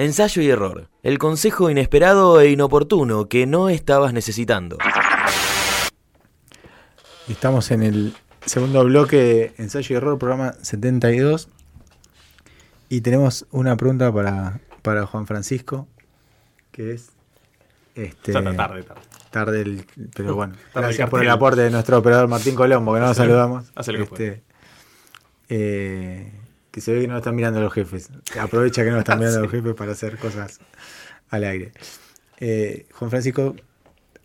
Ensayo y error. El consejo inesperado e inoportuno que no estabas necesitando. Estamos en el segundo bloque de Ensayo y error, programa 72. Y tenemos una pregunta para, para Juan Francisco, que es... Este, tarde, tarde. Tarde, pero bueno. gracias por el aporte de nuestro operador Martín Colombo, que no nos saludamos. Este, eh, que se ve que no están mirando los jefes. Aprovecha que no están mirando los jefes para hacer cosas al aire. Eh, Juan Francisco,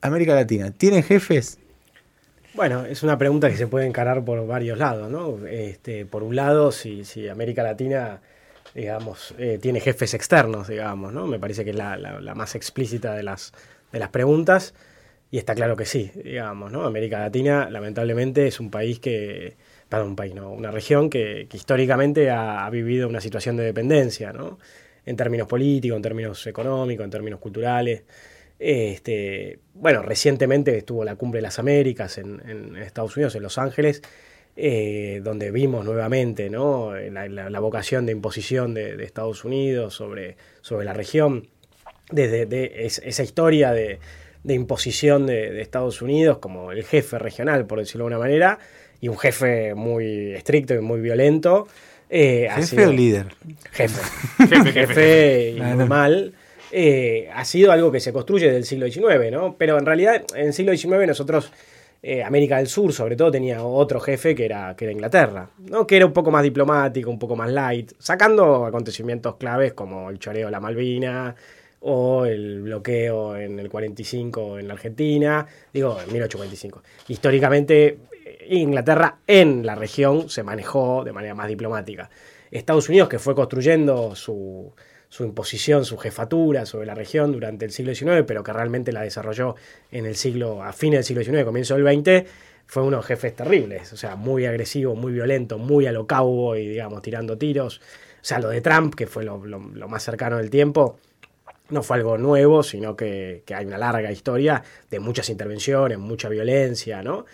América Latina, ¿tiene jefes? Bueno, es una pregunta que se puede encarar por varios lados, ¿no? Este, por un lado, si, si América Latina, digamos, eh, tiene jefes externos, digamos, ¿no? Me parece que es la, la, más explícita de las, de las preguntas, y está claro que sí, digamos, ¿no? América Latina, lamentablemente, es un país que, perdón, un país, no, una región que, históricamente ha, vivido una situación de dependencia, ¿no? En términos políticos, en términos económicos, en términos culturales. Este, bueno, recientemente estuvo la Cumbre de las Américas en, Estados Unidos, en Los Ángeles, eh, donde vimos nuevamente ¿no? la, vocación de imposición de, Estados Unidos sobre, sobre la región, desde esa historia de, imposición de, Estados Unidos como el jefe regional, por decirlo de alguna manera, y un jefe muy estricto y muy violento. Eh, ¿Jefe o líder? Jefe. jefe, jefe, y muy mal. Eh, ha sido algo que se construye desde el siglo XIX, ¿no? Pero en realidad, en el siglo XIX nosotros, eh, América del Sur sobre todo, tenía otro jefe que era, que era Inglaterra, ¿no? Que era un poco más diplomático, un poco más light, sacando acontecimientos claves como el choreo de la Malvina, o el bloqueo en el 45 en la Argentina, digo, en 1845. Históricamente Inglaterra en la región se manejó de manera más diplomática. Estados Unidos, que fue construyendo su, imposición, su jefatura sobre la región durante el siglo XIX, pero que realmente la desarrolló en el siglo, a fines del siglo XIX, comienzo del XX, fue unos jefes terribles, o sea, muy agresivo, muy violento, muy a lo y digamos, tirando tiros. O sea, lo de Trump, que fue lo, más cercano del tiempo, no fue algo nuevo, sino que, hay una larga historia de muchas intervenciones, mucha violencia, ¿no?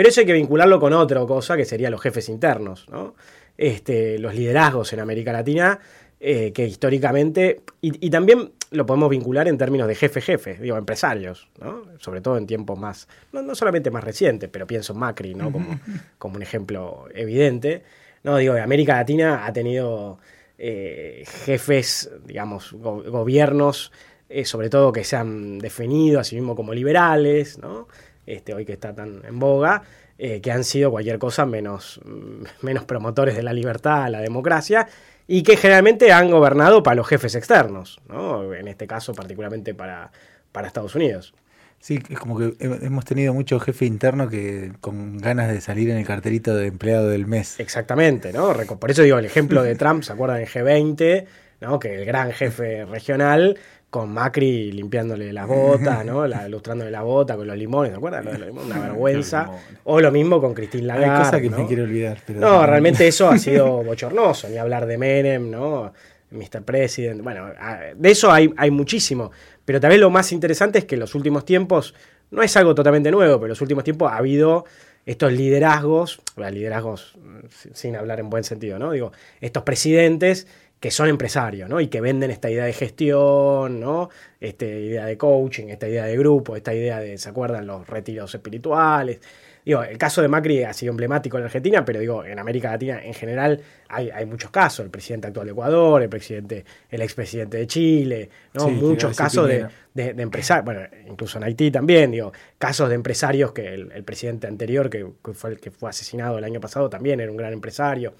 Pero eso hay que vincularlo con otra cosa, que serían los jefes internos, ¿no? Este, los liderazgos en América Latina, eh, que históricamente, y, también lo podemos vincular en términos de jefe-jefe, digo, empresarios, ¿no? Sobre todo en tiempos más, no, solamente más recientes, pero pienso en Macri, ¿no? Como, como un ejemplo evidente. No, digo, América Latina ha tenido eh, jefes, digamos, gobiernos, eh, sobre todo que se han definido a sí mismos como liberales, ¿no? Este, hoy que está tan en boga, eh, que han sido cualquier cosa menos, mm, menos promotores de la libertad, la democracia, y que generalmente han gobernado para los jefes externos, ¿no? en este caso particularmente para, para Estados Unidos. Sí, es como que hemos tenido mucho jefe interno que con ganas de salir en el carterito de empleado del mes. Exactamente, ¿no? Por eso digo, el ejemplo de Trump, ¿se acuerdan del G20? ¿no? Que el gran jefe regional con Macri limpiándole las botas, ¿no? La, ilustrándole la bota con los limones, ¿te acuerdas? Una vergüenza. O lo mismo con Cristín Lagarde. Hay cosas que me quiero olvidar. no, realmente eso ha sido bochornoso, ni hablar de Menem, ¿no? Mr. President. Bueno, de eso hay, hay muchísimo. Pero también lo más interesante es que en los últimos tiempos, no es algo totalmente nuevo, pero en los últimos tiempos ha habido estos liderazgos, liderazgos sin hablar en buen sentido, ¿no? Digo, estos presidentes que son empresarios, ¿no? Y que venden esta idea de gestión, ¿no? Esta idea de coaching, esta idea de grupo, esta idea de, ¿se acuerdan? Los retiros espirituales. Digo, el caso de Macri ha sido emblemático en Argentina, pero digo, en América Latina en general hay, muchos casos. El presidente actual de Ecuador, el presidente, el expresidente de Chile, ¿no? Muchos casos de, empresarios, bueno, incluso en Haití también, digo, casos de empresarios que el, presidente anterior, que, fue el que fue asesinado el año pasado, también era un gran empresario.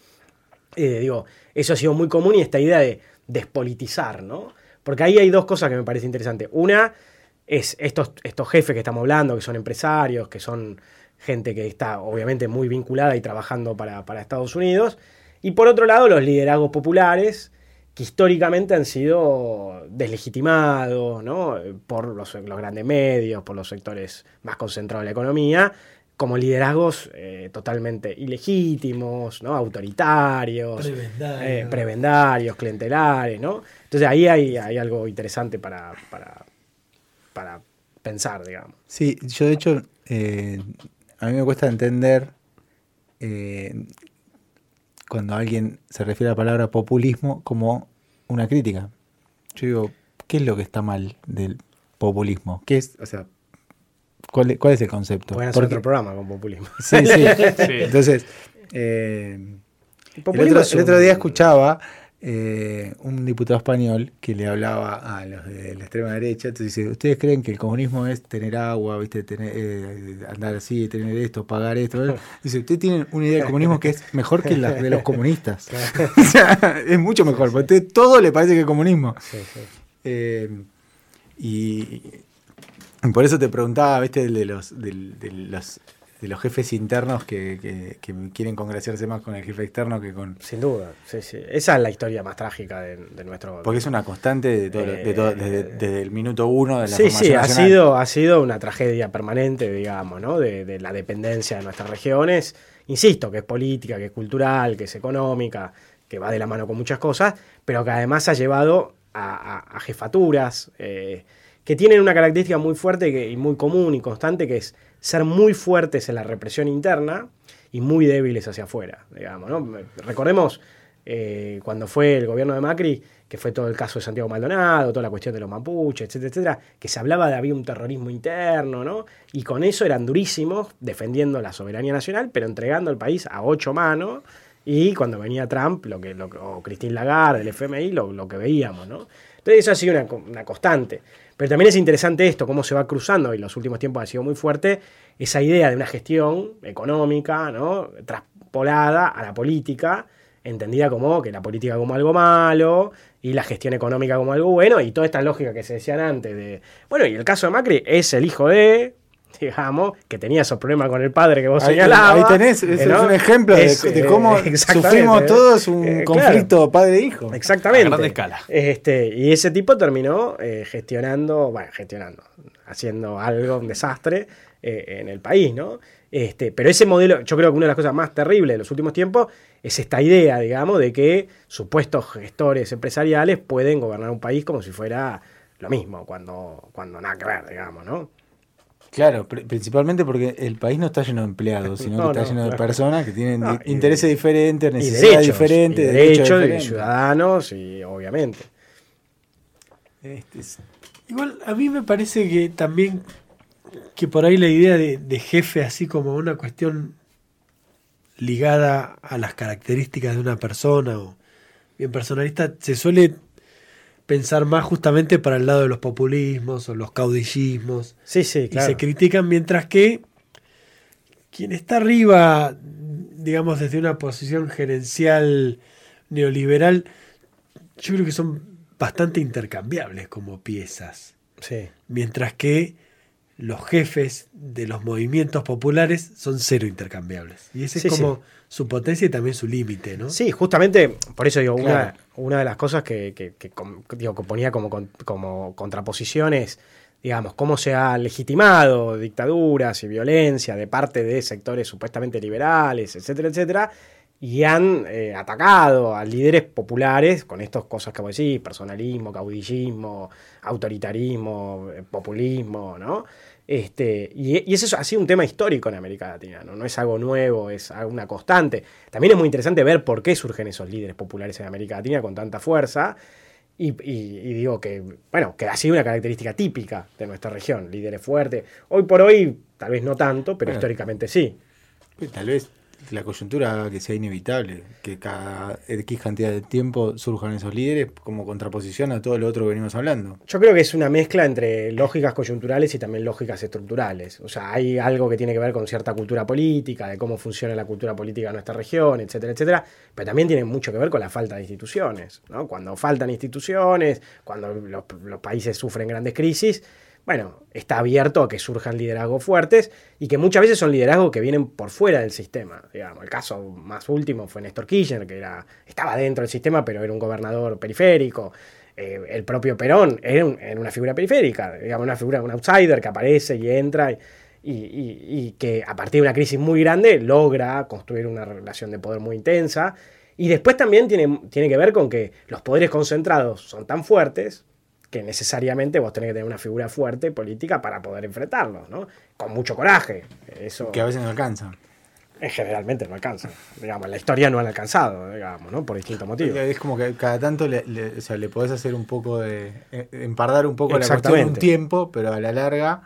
Eh, digo, eso ha sido muy común y esta idea de despolitizar, ¿no? Porque ahí hay dos cosas que me parece interesantes. Una es estos, estos jefes que estamos hablando, que son empresarios, que son gente que está obviamente muy vinculada y trabajando para, Estados Unidos. Y por otro lado, los liderazgos populares, que históricamente han sido deslegitimados ¿no? por los, los, grandes medios, por los sectores más concentrados de la economía, como liderazgos eh, totalmente ilegítimos, ¿no? autoritarios, prebendarios, eh, prebendarios clientelares, ¿no? Entonces ahí hay, algo interesante para, para, pensar, digamos. Sí, yo de hecho, eh, a mí me cuesta entender cuando alguien se refiere a la palabra populismo como una crítica. yo digo, ¿qué es lo que está mal del populismo? ¿Qué es, o sea, cuál, cuál es el concepto? Pueden hacer otro programa con populismo. Sí, sí. Entonces, eh, el, otro, día escuchaba eh, un diputado español que le hablaba a los de la extrema derecha. Entonces dice, ¿ustedes creen que el comunismo es tener agua, viste, tener, eh, andar así, tener esto, pagar esto? Dice, ustedes tienen una idea del comunismo que es mejor que la de los comunistas. o sea, es mucho mejor, porque todo le parece que es comunismo. Y, por eso te preguntaba, viste, de los, de los de los jefes internos que, quieren congraciarse más con el jefe externo que con... Sin duda, sí, sí. Esa es la historia más trágica de, nuestro... Porque es una constante de todo, eh, desde, el minuto uno de la Sí, sí, ha sido, ha sido una tragedia permanente, digamos, ¿no? De, la dependencia de nuestras regiones. Insisto, que es política, que es cultural, que es económica, que va de la mano con muchas cosas, pero que además ha llevado a, jefaturas eh, que tienen una característica muy fuerte y muy común y constante, que es ser muy fuertes en la represión interna y muy débiles hacia afuera, digamos. Recordemos eh, cuando fue el gobierno de Macri, que fue todo el caso de Santiago Maldonado, toda la cuestión de los mapuches, etcétera, etcétera, que se hablaba de había un terrorismo interno, ¿no? Y con eso eran durísimos, defendiendo la soberanía nacional, pero entregando el país a ocho manos. Y cuando venía Trump, lo que, o Christine Lagarde, el FMI, lo, que veíamos, ¿no? Entonces eso ha sido una, una constante. Pero también es interesante esto, cómo se va cruzando, y en los últimos tiempos ha sido muy fuerte, esa idea de una gestión económica, ¿no? Traspolada a la política, entendida como que la política como algo malo y la gestión económica como algo bueno, y toda esta lógica que se decían antes de, bueno, y el caso de Macri es el hijo de, digamos, que tenía esos problemas con el padre que vos señalabas. Ahí tenés, es un ejemplo de, cómo sufrimos todos un eh, conflicto padre-hijo. Exactamente. A gran escala. Este, y ese tipo terminó eh, gestionando, bueno, gestionando, haciendo algo, un desastre eh, en el país, ¿no? Este, pero ese modelo, yo creo que una de las cosas más terribles de los últimos tiempos es esta idea, digamos, de que supuestos gestores empresariales pueden gobernar un país como si fuera lo mismo, cuando, cuando nada que ver, digamos, ¿no? Claro, principalmente porque el país no está lleno de empleados, sino que está lleno de personas que tienen intereses diferentes, necesidades diferentes, y derechos, de ciudadanos y obviamente. Este Igual a mí me parece que también que por ahí la idea de, de jefe así como una cuestión ligada a las características de una persona o bien personalista se suele pensar más justamente para el lado de los populismos o los caudillismos. Sí, sí, claro. Y se critican mientras que quien está arriba, digamos, desde una posición gerencial neoliberal, yo creo que son bastante intercambiables como piezas. Sí. Mientras que los jefes de los movimientos populares son cero intercambiables. Y ese es como su potencia y también su límite, ¿no? Sí, justamente, por eso digo, una, una, de las cosas que, que, digo, que ponía como, como contraposiciones, digamos, cómo se ha legitimado dictaduras y violencia de parte de sectores supuestamente liberales, etcétera, etcétera, y han eh, atacado a líderes populares con estas cosas que vos decís, personalismo, caudillismo, autoritarismo, eh, populismo, ¿no? Este, y, eso ha sido un tema histórico en América Latina, ¿no? no es algo nuevo, es una constante. También es muy interesante ver por qué surgen esos líderes populares en América Latina con tanta fuerza. Y, digo que, bueno, que ha sido una característica típica de nuestra región, líderes fuertes. Hoy por hoy, tal vez no tanto, pero históricamente sí. Tal vez la coyuntura que sea inevitable, que cada X cantidad de tiempo surjan esos líderes como contraposición a todo lo otro que venimos hablando. Yo creo que es una mezcla entre lógicas coyunturales y también lógicas estructurales. O sea, hay algo que tiene que ver con cierta cultura política, de cómo funciona la cultura política en nuestra región, etcétera, etcétera, pero también tiene mucho que ver con la falta de instituciones. ¿no? Cuando faltan instituciones, cuando los, los países sufren grandes crisis, bueno, está abierto a que surjan liderazgos fuertes y que muchas veces son liderazgos que vienen por fuera del sistema. Digamos, el caso más último fue Néstor Kirchner, que era, estaba dentro del sistema, pero era un gobernador periférico. Eh, el propio Perón era, una figura periférica, digamos, una figura, un outsider que aparece y entra y, que a partir de una crisis muy grande logra construir una relación de poder muy intensa. Y después también tiene, tiene que ver con que los poderes concentrados son tan fuertes, que necesariamente vos tenés que tener una figura fuerte política para poder enfrentarlos, ¿no? Con mucho coraje. Eso... Que a veces no alcanza. generalmente no alcanzan. Digamos, la historia no han alcanzado, digamos, ¿no? Por distintos motivos. Es como que cada tanto le, o sea, le podés hacer un poco de. Eh, empardar un poco la cuestión un tiempo, pero a la larga.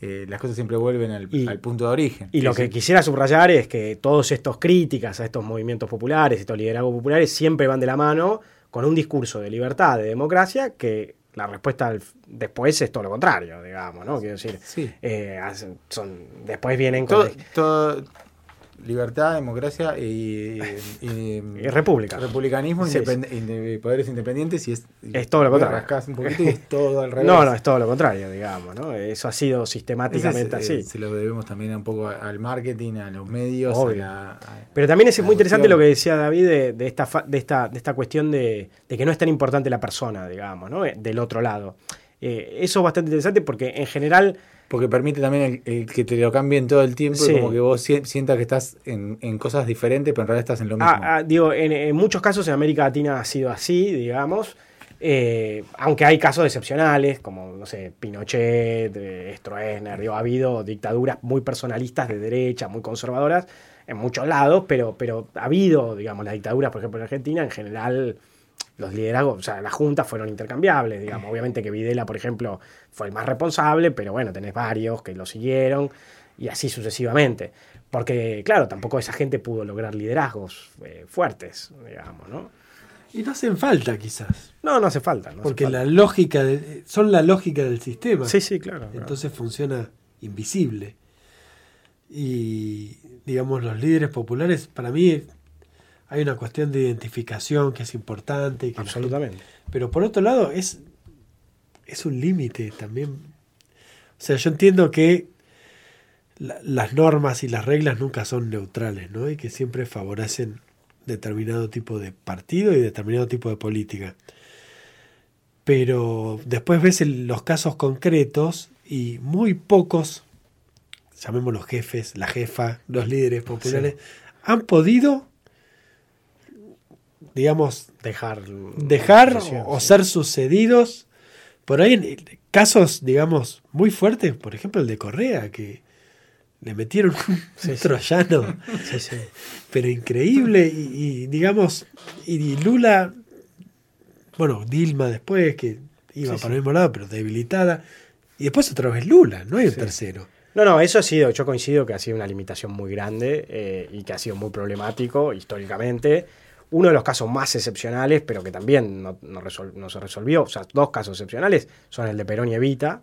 Eh, las cosas siempre vuelven al, punto de origen. Y lo que quisiera subrayar es que todos estos críticas a estos movimientos populares, estos liderazgos populares, siempre van de la mano con un discurso de libertad, de democracia, que la respuesta después es todo lo contrario, digamos, ¿no? Quiero decir, eh, son, después vienen con... todo, libertad, democracia y, república. Republicanismo, poderes independientes y es, es todo lo contrario. Un poquito y es todo al revés. No, no, es todo lo contrario, digamos, ¿no? Eso ha sido sistemáticamente así. Eh, se lo debemos también un poco al marketing, a los medios. Pero también es muy interesante lo que decía David de, esta, de, esta, de esta cuestión de, que no es tan importante la persona, digamos, ¿no? Del otro lado. Eh, eso es bastante interesante porque en general porque permite también el, que te lo cambien todo el tiempo y como que vos sientas que estás en, cosas diferentes, pero en realidad estás en lo mismo. Ah, ah, digo, en, muchos casos en América Latina ha sido así, digamos. Eh, aunque hay casos excepcionales, como, no sé, Pinochet, Stroessner, digo, ha habido dictaduras muy personalistas de derecha, muy conservadoras, en muchos lados, pero, pero ha habido, digamos, las dictaduras, por ejemplo, en Argentina, en general los liderazgos, o sea, las juntas fueron intercambiables, digamos. Obviamente que Videla, por ejemplo, fue el más responsable, pero bueno, tenés varios que lo siguieron y así sucesivamente. Porque, claro, tampoco esa gente pudo lograr liderazgos eh, fuertes, digamos, ¿no? Y no hacen falta, quizás. No, no hace falta. Porque la lógica, de, son la lógica del sistema. Sí, sí, claro. Entonces funciona invisible. Y, digamos, los líderes populares, para mí, hay una cuestión de identificación que es importante. que Absolutamente. pero por otro lado, es, es un límite también. O sea, yo entiendo que las normas y las reglas nunca son neutrales, ¿no? Y que siempre favorecen determinado tipo de partido y determinado tipo de política. Pero después ves los casos concretos y muy pocos, llamémoslos jefes, la jefa, los líderes populares, han podido digamos, dejar, dejar o, ser sucedidos. Por ahí, en casos, digamos, muy fuertes, por ejemplo, el de Correa, que le metieron un troyano, pero increíble, y, digamos, y, Lula, bueno, Dilma después, que iba para el mismo lado, pero debilitada, y después otra vez Lula, no hay un tercero. No, no, eso ha sido, yo coincido que ha sido una limitación muy grande eh, y que ha sido muy problemático históricamente uno de los casos más excepcionales, pero que también no, se resolvió, o sea, dos casos excepcionales, son el de Perón y Evita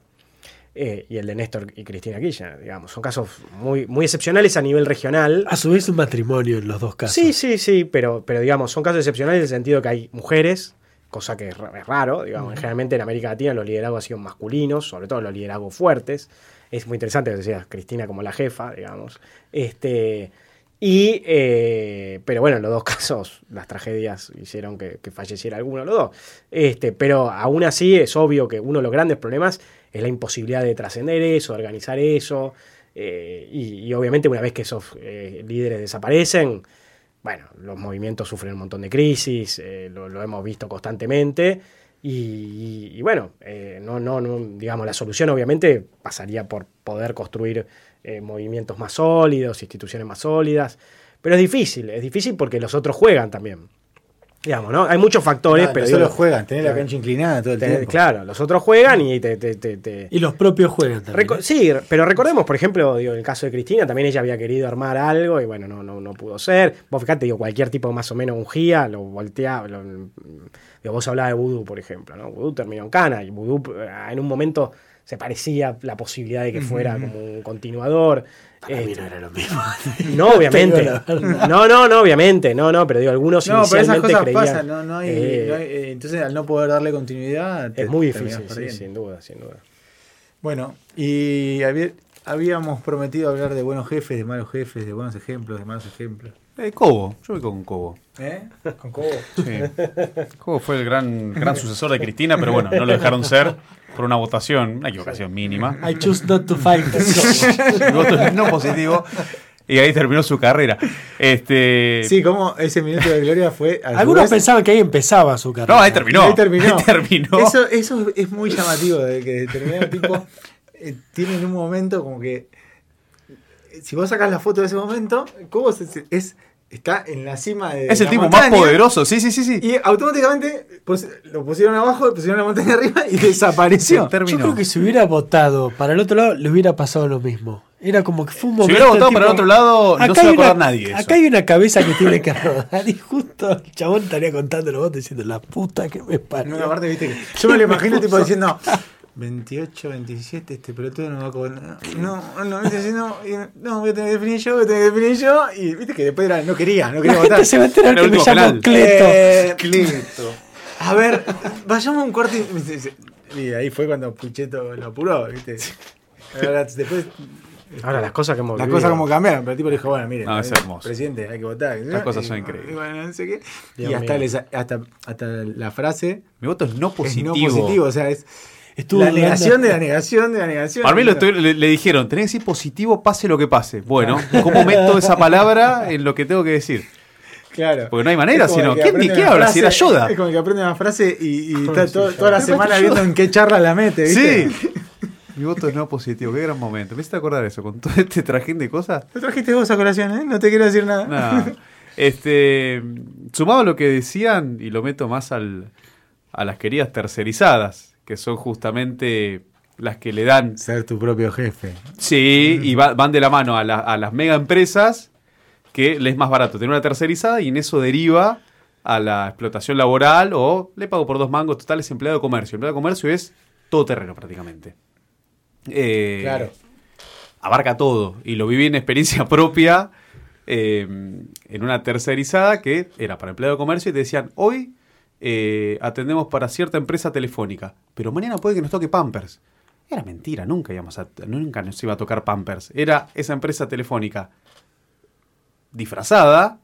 eh, y el de Néstor y Cristina Kirchner, digamos. Son casos muy, muy excepcionales a nivel regional. A su vez un matrimonio en los dos casos. Sí, sí, sí, pero, pero digamos, son casos excepcionales en el sentido que hay mujeres, cosa que es, raro, digamos. Generalmente en América Latina los liderazgos han sido masculinos, sobre todo los liderazgos fuertes. Es muy interesante que decías Cristina como la jefa, digamos. Este y, eh, pero bueno, en los dos casos las tragedias hicieron que, falleciera alguno de los dos. Este, pero aún así es obvio que uno de los grandes problemas es la imposibilidad de trascender eso, de organizar eso. Eh, y, obviamente una vez que esos eh, líderes desaparecen, bueno, los movimientos sufren un montón de crisis, lo, hemos visto constantemente. Y, bueno, no, no, no, digamos, la solución obviamente pasaría por poder construir eh, movimientos más sólidos, instituciones más sólidas. Pero es difícil, es difícil porque los otros juegan también. Digamos, ¿no? Hay muchos factores, pero. Los otros juegan, tener la cancha inclinada todo el tiempo. Claro, los otros juegan y te. Y los propios juegan también. sí, pero recordemos, por ejemplo, digo, en el caso de Cristina, también ella había querido armar algo y bueno, no, no, no pudo ser. Vos fíjate, digo, cualquier tipo más o menos ungía, lo volteaba. vos hablabas de Vudú, por ejemplo, ¿no? Vudú terminó en Cana y Vudú eh, en un momento se parecía la posibilidad de que fuera como un continuador. Para mí no era lo mismo. No, obviamente. no, no, no, obviamente. No, no, pero digo, algunos no, pero esas cosas pasan, no, no, hay, eh, eh, entonces al no poder darle continuidad. es muy difícil, sí, sin duda, sin duda. Bueno, y habíamos prometido hablar de buenos jefes, de malos jefes, de buenos ejemplos, de malos ejemplos. Eh, Cobo, yo voy con Cobo. ¿Eh? ¿Con Cobo? Sí. Cobo fue el gran, gran sucesor de Cristina, pero bueno, no lo dejaron ser por una votación, una equivocación mínima. I choose not to fight. voto no positivo. Y ahí terminó su carrera. Este... Sí, como ese minuto de gloria fue. Algunos pensaban que ahí empezaba su carrera. No, ahí terminó. Ahí terminó. Eso, eso es muy llamativo, de que determinado tipo eh, tienen un momento como que si vos sacas la foto de ese momento, Cobos es, es- está en la cima de. Es el tipo montaña, más poderoso. Sí, sí, sí, sí. Y automáticamente pues, lo pusieron abajo, pusieron la montaña arriba y desapareció. Yo creo que si hubiera votado para el otro lado, le hubiera pasado lo mismo. Era como que fue un Si momento. hubiera votado tipo, para el otro lado, no se va a una- acordar nadie. eso. Acá hay una cabeza que tiene que rodar y justo el chabón estaría contando los votos diciendo la puta que me parió. No, aparte, viste que yo me lo imagino tipo diciendo 28, 27, este pelotudo no va a cobrar. No, no, no, y- no, voy a tener que definir yo, voy a tener que definir yo. Y viste que después era, no quería, no quería La votar. gente se va a enterar que me llamo. Cleto. Eh, Cleto. A ver, vayamos a un cuarto y, y ahí fue cuando Pucheto lo apuró, viste. Ahora, después Ahora las cosas que hemos las vivido. cosas como cambiaron, pero el tipo le dijo, bueno, miren, No, es hermoso. presidente, hay que votar. Las cosas son increíbles. y bueno, no sé qué. Y hasta, les- hasta, hasta la frase Mi voto es no es positivo. no positivo, o sea, es Estuvo la negación de la negación de la negación. Para mí lo estoy- le, le dijeron, tenés que decir positivo pase lo que pase. Bueno, ¿cómo meto esa palabra en lo que tengo que decir? Claro. Porque no hay manera, sino, ¿quién- aprende ¿qué habla? frase- Si era Yoda. Es como el que aprende una frase y, y está todo- toda la semana viendo en qué charla la mete, ¿viste? Sí. Mi voto es no positivo. Qué gran momento. ¿Me hiciste acordar eso? Con todo este trajín de cosas. Lo trajiste vos a colación, ¿eh? No te quiero decir nada. Nada. Este, sumado a lo que decían, y lo meto más al, a las queridas tercerizadas, que son justamente las que le dan Ser tu propio jefe. Sí, y va- van de la mano a, la- a las mega empresas que les es más barato tener una tercerizada y en eso deriva a la explotación laboral o le pago por dos mangos totales empleado de comercio. Empleado de comercio es todo terreno prácticamente. Eh, Claro. Abarca todo y lo viví en experiencia propia eh, en una tercerizada que era para empleado de comercio y te decían, hoy eh, atendemos para cierta empresa telefónica, pero mañana puede que nos toque Pampers. Era mentira, nunca, íbamos a, nunca nos iba a tocar Pampers. Era esa empresa telefónica disfrazada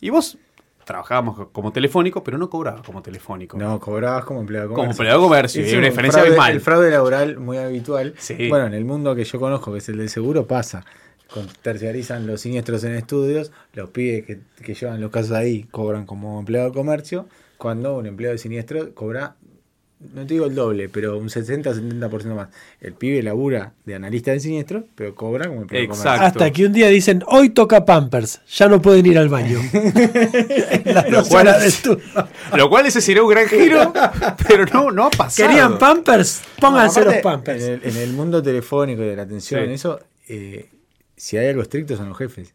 y vos trabajábamos como telefónico, pero no cobrabas como telefónico. No, cobrabas como empleado de como comercio. empleado de comercio, y Es hay una un diferencia fraude- abismal. El fraude laboral muy habitual. Sí. Bueno, en el mundo que yo conozco, que es el del seguro, pasa. Con- terciarizan los siniestros en estudios, los pibes que, que llevan los casos ahí cobran como empleado de comercio, cuando un empleado de siniestro cobra, no te digo el doble, pero un 60-70% más. El pibe labura de analista de siniestro, pero cobra como empleado de Exacto. comercio. Hasta que un día dicen, hoy toca Pampers, ya no pueden ir al baño. Lo cual. Lo cual ese sería un gran giro, pero no, no ha pasado. ¿Querían Pampers? Pónganse No, los Pampers. En el, en el mundo telefónico y de la atención, Sí. eso, eh, si hay algo estricto son los jefes.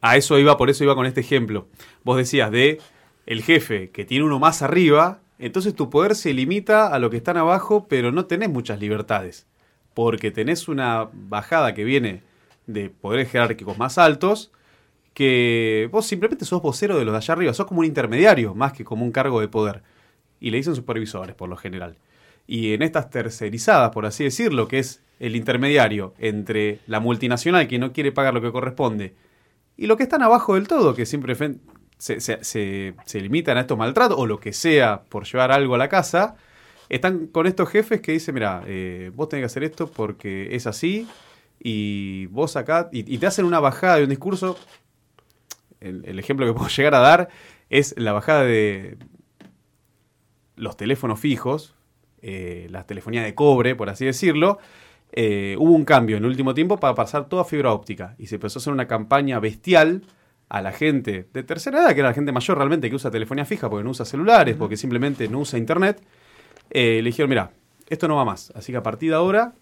A eso iba, por eso iba con este ejemplo. Vos decías de el jefe que tiene uno más arriba, entonces tu poder se limita a lo que están abajo, pero no tenés muchas libertades. Porque tenés una bajada que viene de poderes jerárquicos más altos, que vos simplemente sos vocero de los de allá arriba, sos como un intermediario, más que como un cargo de poder. Y le dicen supervisores, por lo general. Y en estas tercerizadas, por así decirlo, que es el intermediario entre la multinacional que no quiere pagar lo que corresponde y lo que están abajo del todo, que siempre se, se- limitan a estos maltratos o lo que sea por llevar algo a la casa, están con estos jefes que dicen, mira, eh, vos tenés que hacer esto porque es así y vos acá, y, te hacen una bajada de un discurso, el, ejemplo que puedo llegar a dar es la bajada de los teléfonos fijos, eh, la telefonía de cobre, por así decirlo, eh, hubo un cambio en el último tiempo para pasar toda fibra óptica y se empezó a hacer una campaña bestial a la gente de tercera edad, que era la gente mayor realmente que usa telefonía fija porque no usa celulares, porque simplemente no usa internet, eh, le dijeron, mira, esto no va más, así que a partir de ahora,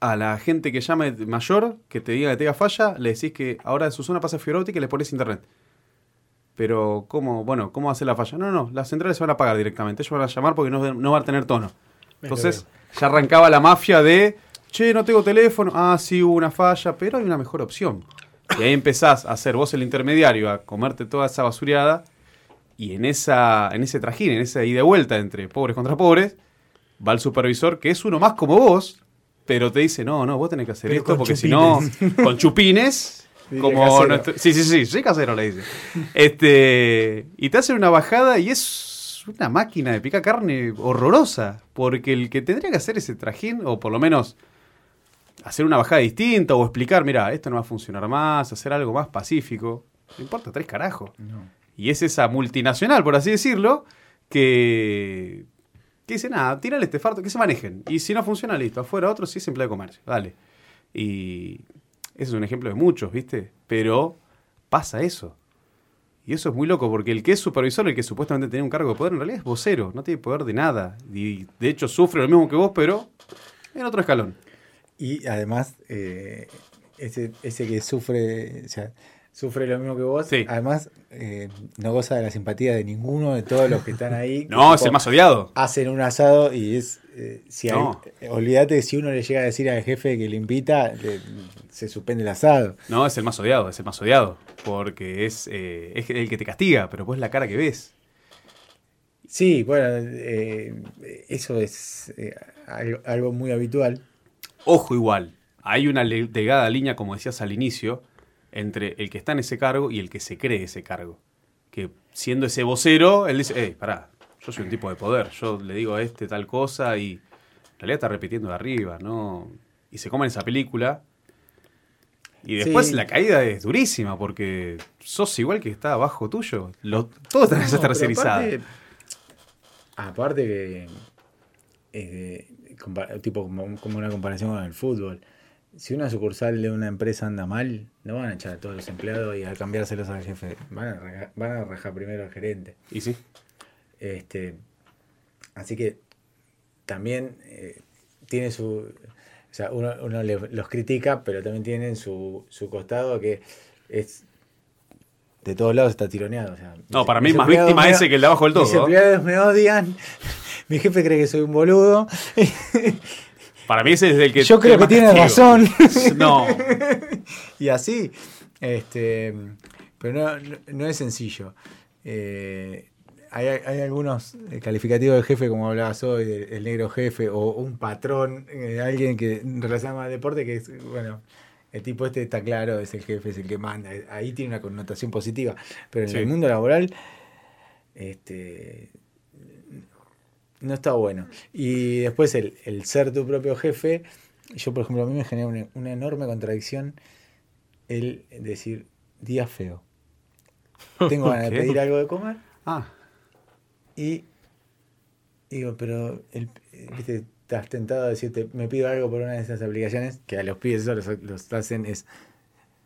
a la gente que llame mayor, que te diga que tenga falla, le decís que ahora de su zona pasa fibra óptica y le pones internet. Pero, ¿cómo? Bueno, ¿cómo hace la falla? No, no, las centrales se van a apagar directamente. Ellos van a llamar porque no, no van a tener tono. Entonces, ya arrancaba la mafia de, che, no tengo teléfono. Ah, sí, hubo una falla, pero hay una mejor opción. Y ahí empezás a ser vos el intermediario, a comerte toda esa basureada. Y en, esa, en ese trajín, en esa ida y vuelta entre pobres contra pobres, va el supervisor, que es uno más como vos, pero te dice, no, no, vos tenés que hacer Pero esto porque si no, con chupines, Sí, como nuestro- sí, sí, sí, sí, casero le dice. Este, y te hacen una bajada y es una máquina de picar carne horrorosa, porque el que tendría que hacer ese trajín, o por lo menos hacer una bajada distinta, o explicar, mira, esto no va a funcionar más, hacer algo más pacífico, no importa tres carajos. Y es esa multinacional, por así decirlo, que, que dice, nada, tírale este farto, que se manejen. Y si no funciona, listo, afuera otro sí es empleo de comercio, dale. Y Ese es un ejemplo de muchos, ¿viste? Pero pasa eso. Y eso es muy loco, porque el que es supervisor, el que supuestamente tiene un cargo de poder, en realidad es vocero, no tiene poder de nada. Y de hecho sufre lo mismo que vos, pero en otro escalón. Y además, eh, ese, ese que sufre, o sea, sufre lo mismo que vos, Sí. además eh, no goza de la simpatía de ninguno de todos los que están ahí. No, es el más odiado. Hacen un asado y es. eh, si No. olvídate si uno le llega a decir al jefe que le invita, le- se suspende el asado. No, es el más odiado, es el más odiado. Porque es, eh, es el que te castiga, pero vos la cara que ves. Sí, bueno, eso es algo, algo muy habitual. Ojo igual, hay una delgada línea, como decías al inicio, entre el que está en ese cargo y el que se cree ese cargo. Que siendo ese vocero, él dice, eh, pará, yo soy un tipo de poder, yo le digo a este tal cosa y en realidad está repitiendo de arriba, ¿no? Y se comen esa película. Y después Sí. la caída es durísima porque sos igual que está abajo tuyo. Lo, todo está No, tercerizado. Aparte, aparte que. eh, tipo como, como una comparación con el fútbol. Si una sucursal de una empresa anda mal, no van a echar a todos los empleados y a cambiárselos al jefe. Van a, raja- van a rajar primero al gerente. Y sí, Este, así que también eh, tiene su. O sea, uno, uno le- los critica, pero también tienen su, su costado que es. De todos lados está tironeado. o sea, No, mis- para mí más víctima me- ese que el de abajo del todo, Mis empleados me odian. Mi jefe cree que soy un boludo. para mí ese es el que... Yo creo que tiene razón. No, y así. Este, pero no, no, es sencillo. Eh, hay, hay algunos calificativos del jefe, como hablabas hoy, del el negro jefe, o un patrón, eh, alguien que relaciona al deporte, que es, bueno, el tipo este está claro, es el jefe, es el que manda. Ahí tiene una connotación positiva. Pero en Sí. el mundo laboral, este no está bueno. Y después el, el ser tu propio jefe, yo por ejemplo a mí me genera una, una enorme contradicción el decir día feo. Tengo ganas de pedir algo de comer Ah, y digo, pero el, viste, estás tentado a decirte, me pido algo por una de esas aplicaciones, que a los pibes eso los, los hacen, es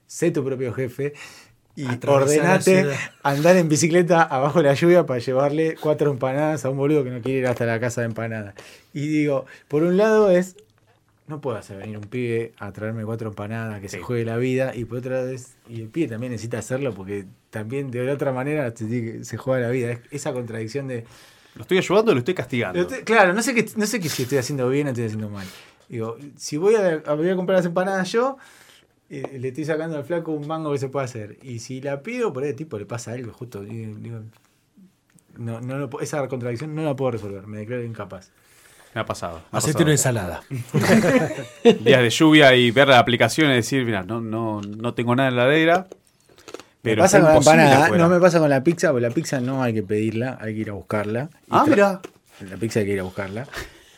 sé tu propio jefe y ordenate andar en bicicleta abajo de la lluvia para llevarle cuatro empanadas a un boludo que no quiere ir hasta la casa de empanadas. Y digo, por un lado es, no puedo hacer venir un pibe a traerme cuatro empanadas, que se juegue la vida, y por otra vez, y el pibe también necesita hacerlo porque también de otra manera se, juega la vida. Es esa contradicción de, ¿lo estoy ayudando o lo estoy castigando? pero te- claro, no sé, qué, no sé qué si estoy haciendo bien o estoy haciendo mal. Digo, si voy a, a- voy a comprar las empanadas yo, eh, le estoy sacando al flaco un mango que se puede hacer. Y si la pido, por ahí tipo le pasa algo, justo. digo, no, no lo esa contradicción no la puedo resolver, me declaro incapaz. Me ha pasado. me ha Hacete pasado. una ensalada. Días de lluvia y ver la aplicación y decir, mira, no, no, no tengo nada en la heladera. Pero me pasa está con la imposible empanada, afuera. no me pasa con la pizza, porque la pizza no hay que pedirla, hay que ir a buscarla. Ah, mira. La pizza hay que ir a buscarla.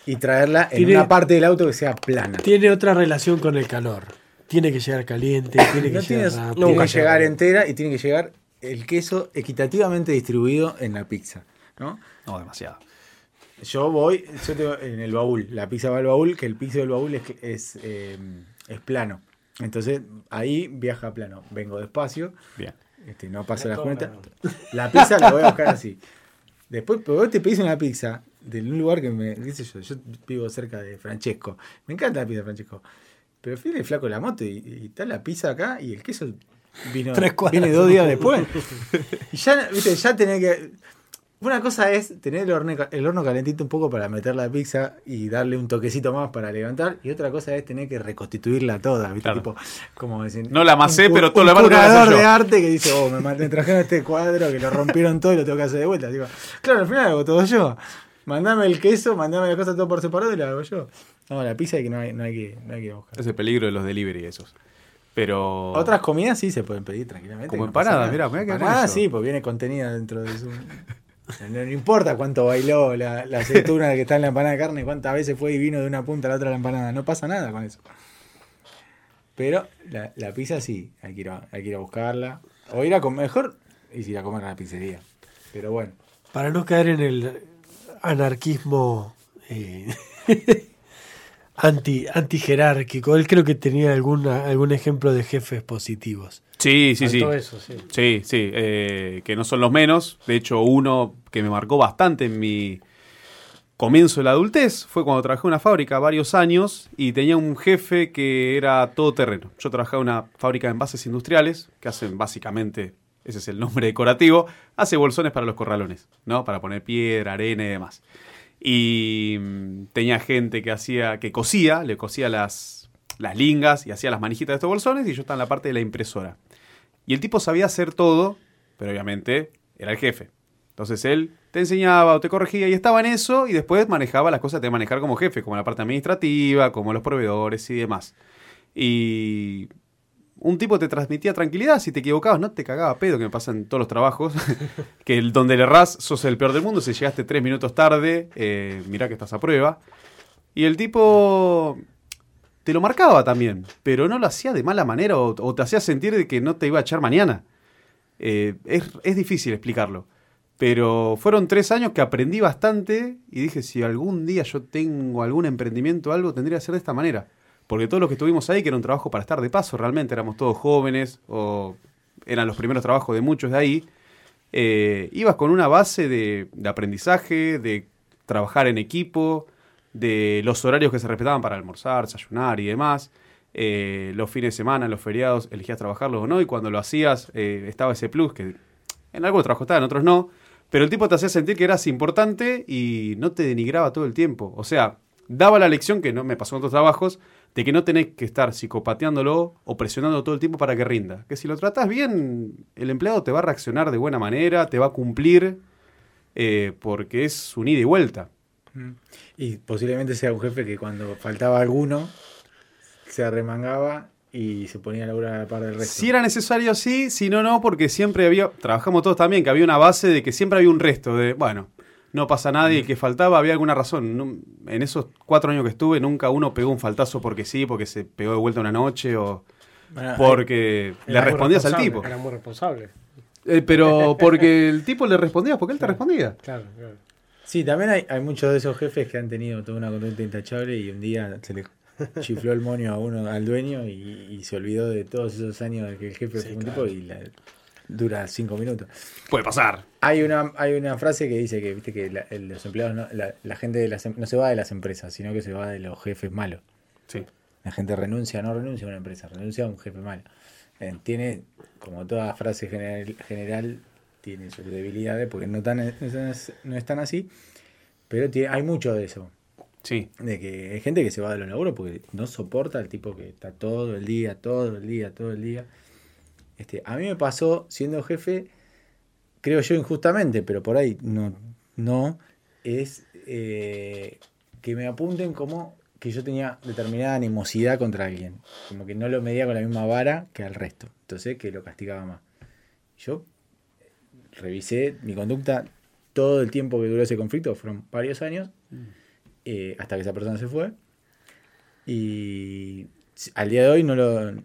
Y traerla en una parte del auto que sea plana. Tiene otra relación con el calor. Tiene que llegar caliente, tiene que No llegar tienes- rápido. tiene que llegar entera y tiene que llegar el queso equitativamente distribuido en la pizza. ¿no? No, demasiado. Yo voy, yo tengo en el baúl, la pizza va al baúl, que el piso del baúl es, es, eh, es plano. Entonces ahí viaja plano. Vengo despacio, Bien. este, no paso La las cuentas. La pizza la voy a buscar así. Después, pero vos te pedís una pizza de un lugar que me, qué sé yo, yo vivo cerca de Francesco. Me encanta la pizza de Francesco. Pero fui el flaco de la moto y, y está la pizza acá y el queso vino, viene dos días después. Y ya, viste, ya tenés que. Una cosa es tener el horno, el horno calentito un poco para meter la pizza y darle un toquecito más para levantar. Y otra cosa es tener que reconstituirla toda, ¿viste? Claro. Tipo, como decir, No la amasé, pero todo lo demás lo que hacer yo. de arte que dice, oh, me, me trajeron este cuadro que lo rompieron todo y lo tengo que hacer de vuelta. Digo, claro, al final lo hago todo yo. Mandame el queso, mandame las cosas todo por separado y la hago yo. No, la pizza hay que no hay, no hay que no hay que buscar. Es el peligro de los delivery esos. Pero. Otras comidas sí se pueden pedir tranquilamente. Como que no empanadas, nada. mirá, mirá qué Empanadas sí, pues viene contenida dentro de su. No, importa cuánto bailó la, la aceituna que está en la empanada de carne, cuántas veces fue y vino de una punta a la otra la empanada. No pasa nada con eso. Pero la, la pizza sí, hay que, ir a, hay que ir a buscarla. O ir a comer, mejor es ir a comer a la pizzería. Pero bueno. Para no caer en el anarquismo eh, anti, anti jerárquico. Él creo que tenía alguna, algún ejemplo de jefes positivos. Sí, sí, sí. Todo eso, sí. Sí, sí, eh, que no son los menos. De hecho, uno que me marcó bastante en mi comienzo de la adultez fue cuando trabajé en una fábrica varios años y tenía un jefe que era todoterreno. Yo trabajaba en una fábrica de envases industriales que hacen básicamente, ese es el nombre decorativo, hace bolsones para los corralones, ¿no? Para poner piedra, arena y demás. Y mm, tenía gente que hacía, que cosía, le cosía las, las lingas y hacía las manijitas de estos bolsones y yo estaba en la parte de la impresora. Y el tipo sabía hacer todo, pero obviamente era el jefe. Entonces él te enseñaba o te corregía y estaba en eso y después manejaba las cosas de manejar como jefe, como la parte administrativa, como los proveedores y demás. Y un tipo te transmitía tranquilidad, si te equivocabas no te cagaba pedo, que me pasa en todos los trabajos, que el, donde le errás sos el peor del mundo, si llegaste tres minutos tarde, eh, mirá que estás a prueba. Y el tipo te lo marcaba también, pero no lo hacía de mala manera o, te hacía sentir de que no te iba a echar mañana. Eh, es, es difícil explicarlo. Pero fueron tres años que aprendí bastante y dije, si algún día yo tengo algún emprendimiento o algo, tendría que ser de esta manera. Porque todos los que estuvimos ahí, que era un trabajo para estar de paso, realmente éramos todos jóvenes o eran los primeros trabajos de muchos de ahí, eh, ibas con una base de, aprendizaje, de trabajar en equipo, de los horarios que se respetaban para almorzar, desayunar y demás. Eh, los fines de semana, los feriados, elegías trabajarlos o no, y cuando lo hacías eh, estaba ese plus que en algunos trabajos estaba, en otros no. Pero el tipo te hacía sentir que eras importante y no te denigraba todo el tiempo. O sea, daba la lección que no me pasó en otros trabajos, de que no tenés que estar psicopateándolo o presionando todo el tiempo para que rinda. Que si lo tratas bien, el empleado te va a reaccionar de buena manera, te va a cumplir, eh, porque es un ida y vuelta. Mm. Y posiblemente sea un jefe que cuando faltaba alguno se arremangaba y se ponía a laburar a la par del resto. Si era necesario, sí, si no, no, porque siempre había, trabajamos todos también, que había una base de que siempre había un resto de, bueno, no pasa nada y el que faltaba había alguna razón. No- en esos cuatro años que estuve, nunca uno pegó un faltazo porque sí, porque se pegó de vuelta una noche o Bueno, porque le Era respondías al tipo. Era muy responsable. Eh, pero porque el tipo le respondía, porque él te respondía. Claro, claro. Sí, también hay, hay muchos de esos jefes que han tenido toda una conducta intachable y un día se le chifló el moño a uno, al dueño, y, y se olvidó de todos esos años de que el jefe Sí, fue un tipo y la- dura cinco minutos. Puede pasar. Hay una, hay una frase que dice que viste que la- el- los empleados, no, la, la gente de las, em- no se va de las empresas, sino que se va de los jefes malos. Sí. La gente renuncia, no renuncia a una empresa, renuncia a un jefe malo. Eh, tiene, como toda frase general, general tiene sus debilidades porque no, tan, no es- no están así, pero tiene- hay mucho de eso. Sí. De que hay gente que se va de los laburos porque no soporta al tipo que está todo el día, todo el día, todo el día. Este, a mí me pasó siendo jefe, creo yo injustamente, pero por ahí no, no es eh, que me apunten como que yo tenía determinada animosidad contra alguien. Como que no lo medía con la misma vara que al resto. Entonces que lo castigaba más. Yo revisé mi conducta todo el tiempo que duró ese conflicto, fueron varios años, eh, hasta que esa persona se fue. Y al día de hoy no lo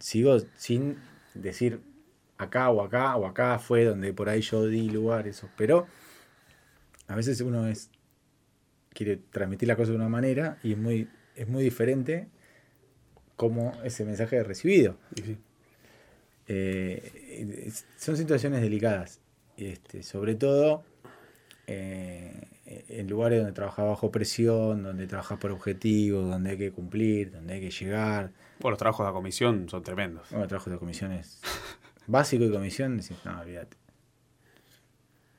sigo sin decir acá o acá o acá fue donde por ahí yo di lugar eso. Pero a veces uno es quiere transmitir la cosa de una manera y es muy, es muy diferente como ese mensaje recibido. Sí. Eh, son situaciones delicadas. Este, sobre todo eh, en lugares donde trabajas bajo presión, donde trabajas por objetivos, donde hay que cumplir, donde hay que llegar. Bueno, los trabajos de la comisión son tremendos. Bueno, trabajo de comisiones básico y comisión, decís, no, olvídate.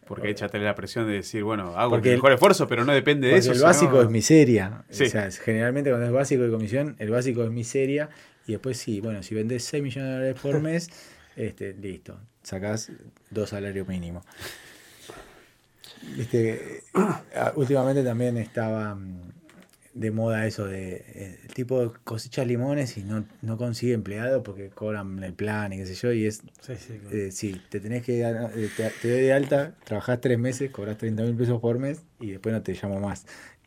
Porque échate la presión de decir, bueno, hago Porque el- mejor esfuerzo, pero no depende de eso. el sino- básico es miseria. Sí. O sea, es- generalmente cuando es básico y comisión, el básico es miseria. Y después sí, bueno, si vendés 6 millones de dólares por mes, este, listo, sacás dos salarios mínimos. Este, ah, últimamente también estaba mm, de moda eso de eh, el tipo cosecha limones y no, no consigue empleado porque cobran el plan y qué sé yo, y es Sí, sí, claro. eh, sí, te tenés que eh, te, te doy de alta, trabajás tres meses, cobras 30 mil pesos por mes y después no te llamo más.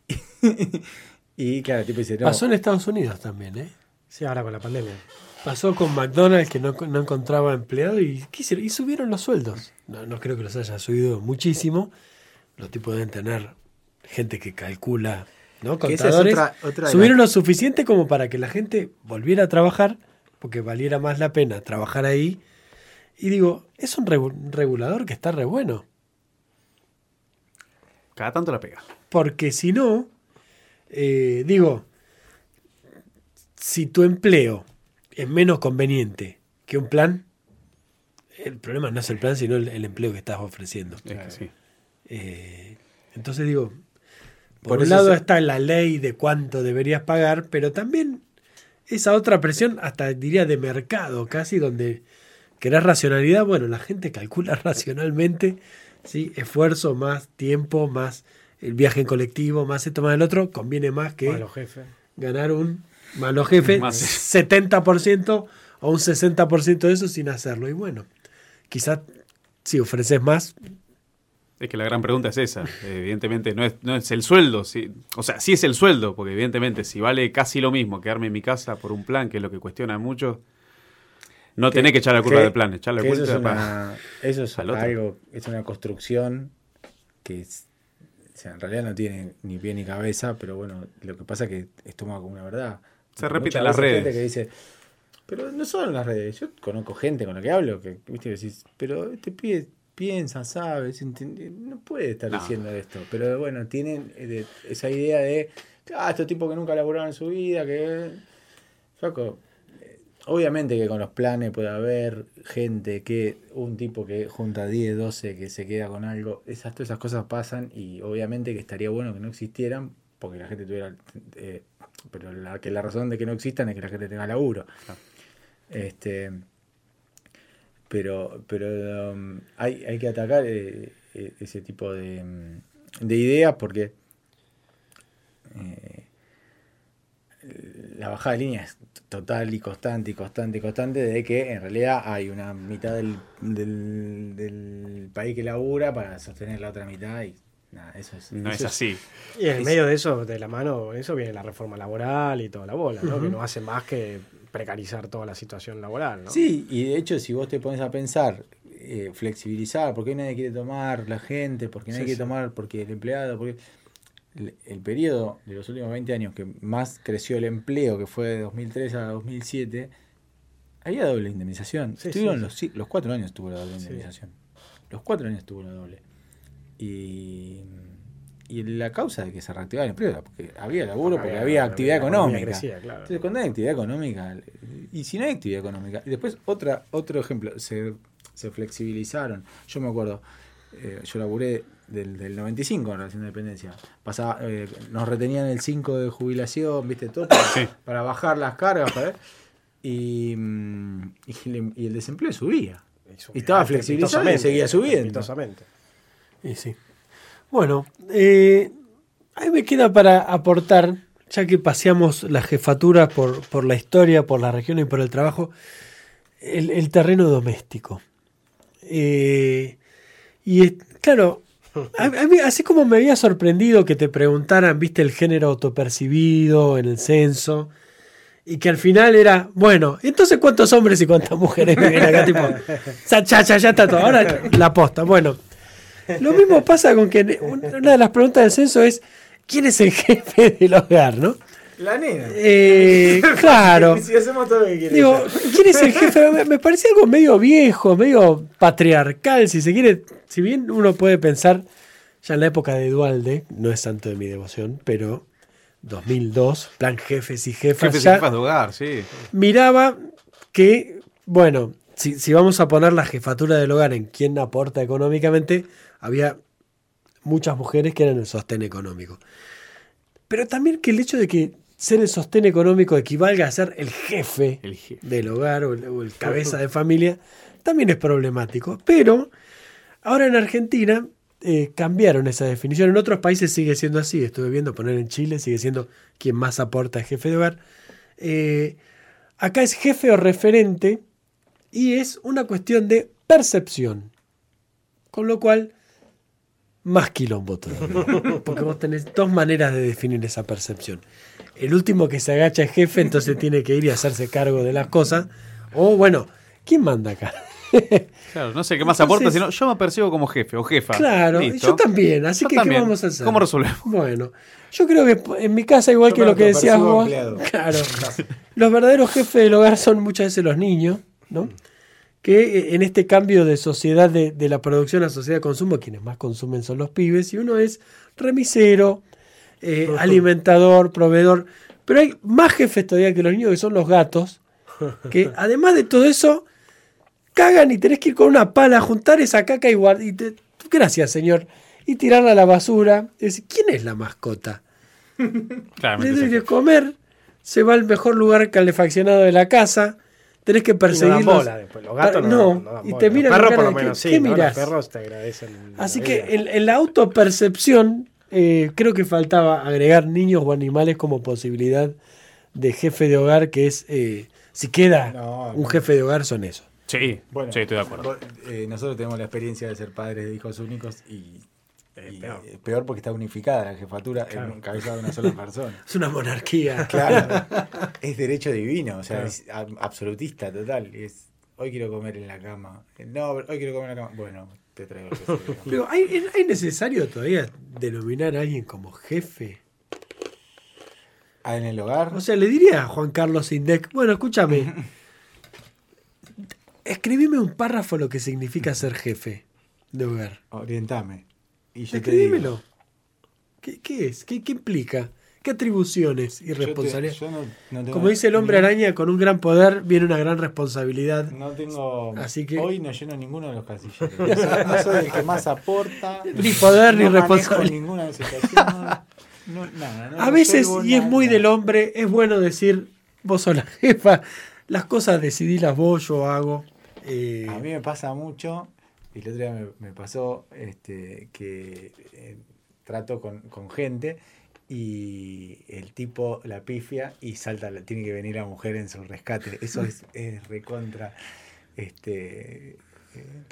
y claro, el tipo dice, no, Pasó en Estados Unidos también, ¿eh? Sí, ahora con la pandemia. Pasó con McDonald's que no, no encontraba empleado y, ¿qué y subieron los sueldos. No, no creo que los haya subido muchísimo. Los tipos deben tener gente que calcula ¿no? Contadores subieron lo suficiente como para que la gente volviera a trabajar, porque valiera más la pena trabajar ahí. Y digo, es un regulador que está re bueno. Cada tanto la pega. Porque si no, eh, digo, si tu empleo es menos conveniente que un plan, el problema no es el plan, sino el, empleo que estás ofreciendo. Eh, entonces digo, por, un lado está la ley de cuánto deberías pagar, pero también esa otra presión, hasta diría de mercado, casi donde querés racionalidad, bueno, la gente calcula racionalmente, ¿sí? esfuerzo más tiempo, más el viaje en colectivo, más esto, más el otro, conviene más que ganar un malo jefe, 70% o un 60% de eso sin hacerlo. Y bueno, quizás si ofreces más, es que la gran pregunta es esa. Evidentemente no es, no es el sueldo. Sí. O sea, sí es el sueldo, porque evidentemente si vale casi lo mismo quedarme en mi casa por un plan, que es lo que cuestionan mucho, no tenés que echar la culpa del plan, echar la culpa eso es, una, eso es algo, es una construcción que en realidad no tiene ni pie ni cabeza, pero bueno, lo que pasa es que es tomado como una verdad. Se repite en las redes. que dice, pero no solo en las redes, yo conozco gente con la que hablo que, viste, decís, pero este pibe piensa, sabe, no puede estar diciendo esto, pero bueno, tienen eh, esa idea de, ah, estos tipos que nunca laburaron en su vida, que... Eh, obviamente que con los planes puede haber gente que, un tipo que junta 10, 12, que se queda con algo, esas, todas esas cosas pasan y obviamente que estaría bueno que no existieran porque la gente tuviera... Eh, pero la, que la razón de que no existan es que la gente tenga laburo. Este, pero, pero um, hay, hay, que atacar eh, eh, ese tipo de, mm, de ideas porque eh, la bajada de línea es total y constante y constante y constante de que en realidad hay una mitad del, del, del país que labura para sostener la otra mitad y nada, eso es, no es así. Y en medio de eso, de la mano, eso viene la reforma laboral y toda la bola, ¿no? que no hace más que precarizar toda la situación laboral. ¿no? Sí, y de hecho si vos te pones a pensar, eh, flexibilizar, porque nadie quiere tomar la gente, porque nadie quiere tomar, porque el empleado, porque el, periodo de los últimos 20 años que más creció el empleo, que fue de 2003 a 2007, había doble indemnización. Estuvieron los, los cuatro años tuvo la doble indemnización. Los cuatro años tuvo la doble. Y y la causa de que se reactivara el empleo porque había laburo, porque, había, actividad económica. Entonces, cuando hay actividad económica, y si no hay actividad económica, y después otra, otro ejemplo, se, se flexibilizaron. Yo me acuerdo, eh, yo laburé del, del 95 en relación de dependencia. Pasaba, eh, nos retenían el 5 de jubilación, viste, todo para, bajar las cargas, para, y, mm, y, el desempleo subía. Y, estaba flexibilizado y seguía subiendo. Y sí. Bueno, eh, ahí me queda para aportar, ya que paseamos la jefatura por, la historia, por la región y por el trabajo, el, terreno doméstico. Eh, y claro, así como me había sorprendido que te preguntaran, viste, el género autopercibido en el censo, y que al final era, bueno, entonces cuántos hombres y cuántas mujeres viven acá, tipo, ya, ya está todo, ahora la posta, bueno. Lo mismo pasa con que una de las preguntas del censo es ¿quién es el jefe del hogar, no? La nena. Eh, claro. si hacemos todo lo que Digo, ¿quién es el jefe? Me parece algo medio viejo, medio patriarcal, si se quiere. Si bien uno puede pensar, ya en la época de Dualde, no es santo de mi devoción, pero 2002, plan jefes y jefas. Jefes y jefas de hogar, sí. Miraba que, bueno, si, si vamos a poner la jefatura del hogar en quién aporta económicamente, había muchas mujeres que eran el sostén económico. Pero también que el hecho de que ser el sostén económico equivalga a ser el jefe, del hogar o el, cabeza de familia, también es problemático. Pero ahora en Argentina eh, cambiaron esa definición. En otros países sigue siendo así. Estuve viendo poner en Chile, sigue siendo quien más aporta es jefe de hogar. Eh, acá es jefe o referente y es una cuestión de percepción. Con lo cual más quilombo todavía. Porque vos tenés dos maneras de definir esa percepción. El último que se agacha es jefe, entonces tiene que ir y hacerse cargo de las cosas. O bueno, ¿quién manda acá? Claro, no sé qué más aporta, sino yo me percibo como jefe o jefa. Claro, Listo. yo también, así Yo que también. ¿qué vamos a hacer? ¿Cómo resolvemos? Bueno, yo creo que en mi casa, igual Yo que lo que decías vos, empleado. claro, los verdaderos jefes del hogar son muchas veces los niños, ¿no? Que eh, en este cambio de sociedad de, de la producción a sociedad de consumo, quienes más consumen son los pibes, y uno es remisero, eh, alimentador, proveedor, pero hay más jefes todavía que los niños que son los gatos, que además de todo eso, cagan y tenés que ir con una pala a juntar esa caca y guardar. Y te- gracias, señor. Y tirarla a la basura. Y decir, ¿quién es la mascota? Le doy de comer, se va al mejor lugar calefaccionado de la casa, tenés que no dan perseguirlos. bola después. Los gatos no, No, no dan y te Los miran perros con por lo menos ¿qué- sí. qué ¿no? mirás? Los perros te agradecen. Así que en, en la autopercepción eh, creo que faltaba agregar niños o animales como posibilidad de jefe de hogar, que es, eh, si queda No, un no. jefe de hogar, son esos. Sí, Bueno, sí, estoy de acuerdo. eh, nosotros tenemos la experiencia de ser padres de hijos únicos y, peor. eh, peor porque está unificada la jefatura en un cabeza de una sola persona. Es una monarquía. Claro, es derecho divino, o sea, es absolutista total. Es, hoy quiero comer en la cama. No, hoy quiero comer en la cama. Bueno, te traigo. que. Pero ¿hay, ¿hay necesario todavía denominar a alguien como jefe? Ah, en el hogar. O sea, le diría a Juan Carlos Indec, bueno, escúchame, escribime un párrafo lo que significa ser jefe de hogar. Orientame. Y yo te digo. Escribímelo. ¿Qué, qué es? ¿Qué, qué implica? ¿Qué atribuciones y responsabilidades? no- no Como dice el hombre araña, con un gran poder viene una gran responsabilidad. No tengo. Así que- Hoy no lleno ninguno de los casilleros. No soy, no soy el que más aporta. Ni poder ni responsabilidad. ninguna situación. No, nada, no A veces, y es muy nada. del hombre, es bueno decir, vos sos la jefa, las cosas decidílas vos, yo hago. Eh, A mí me pasa mucho, y el otro día me, me pasó este, que eh, trato con, con gente y el tipo la pifia y salta, tiene que venir la mujer en su rescate. Eso es, es recontra este, eh,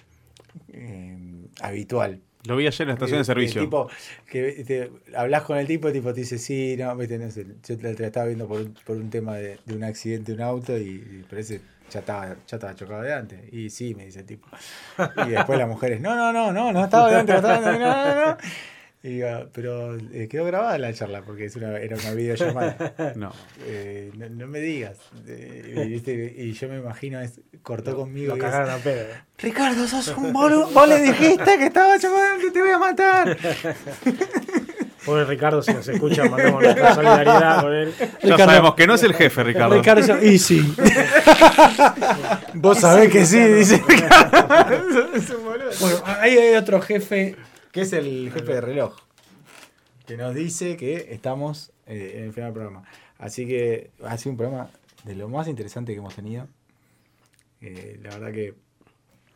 eh, habitual. Lo vi ayer en la estación de servicio. El tipo, que te, hablas con el tipo, el tipo te dice, sí, no, viste, no sé, yo te, la estaba viendo por un, por un tema de, de un accidente de un auto y, y parece ya estaba, ya estaba chocado de antes. Y sí, me dice el tipo. Y después las mujeres, no, no, no, no, no estaba de antes, no estaba de antes, no, no, no. Y digo, pero eh, quedó grabada la charla porque es una, era una videollamada. No. Eh, no, no me digas. Eh, y, viste, y yo me imagino, es, cortó conmigo. Lo y es, cagaron a pedo. Ricardo, sos un boludo. Vos le dijiste que estaba chocando, te voy a matar. Pobre Ricardo, si nos escucha, mandamos nuestra solidaridad con él. Ya Ricardo- sabemos que no es el jefe, Ricardo. Ricardo, y sí. Vos sabés que sí, dice Bueno, ahí hay otro jefe. Que es el jefe de reloj. Que nos dice que estamos eh, en el final del programa. Así que ha sido un programa de lo más interesante que hemos tenido. Eh, la verdad que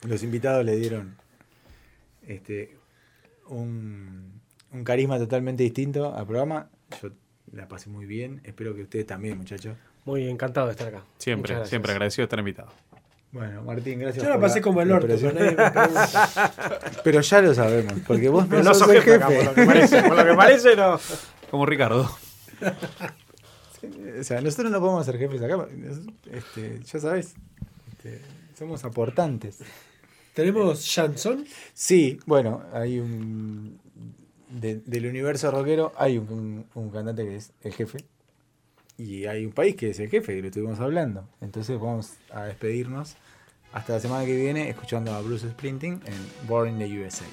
los invitados le dieron este un, un carisma totalmente distinto al programa. Yo la pasé muy bien. Espero que ustedes también, muchachos. Muy encantado de estar acá. Siempre, siempre agradecido de estar invitado. Bueno, Martín, gracias. Yo la pasé como el orto, pero operación. nadie me pregunta. Pero ya lo sabemos, porque vos no, no sos sos el jefe, acá, por lo que parece. Por lo que parece, no. Como Ricardo. O sea, nosotros no podemos ser jefes acá. Este, ya sabes, este, somos aportantes. Tenemos Janson. Sí, bueno, hay un. de- del universo rockero hay un, un- un cantante que es el jefe. Y hay un país que es el jefe, que lo estuvimos hablando. Entonces vamos a despedirnos hasta la semana que viene escuchando a Bruce Sprinting en Born in the USA.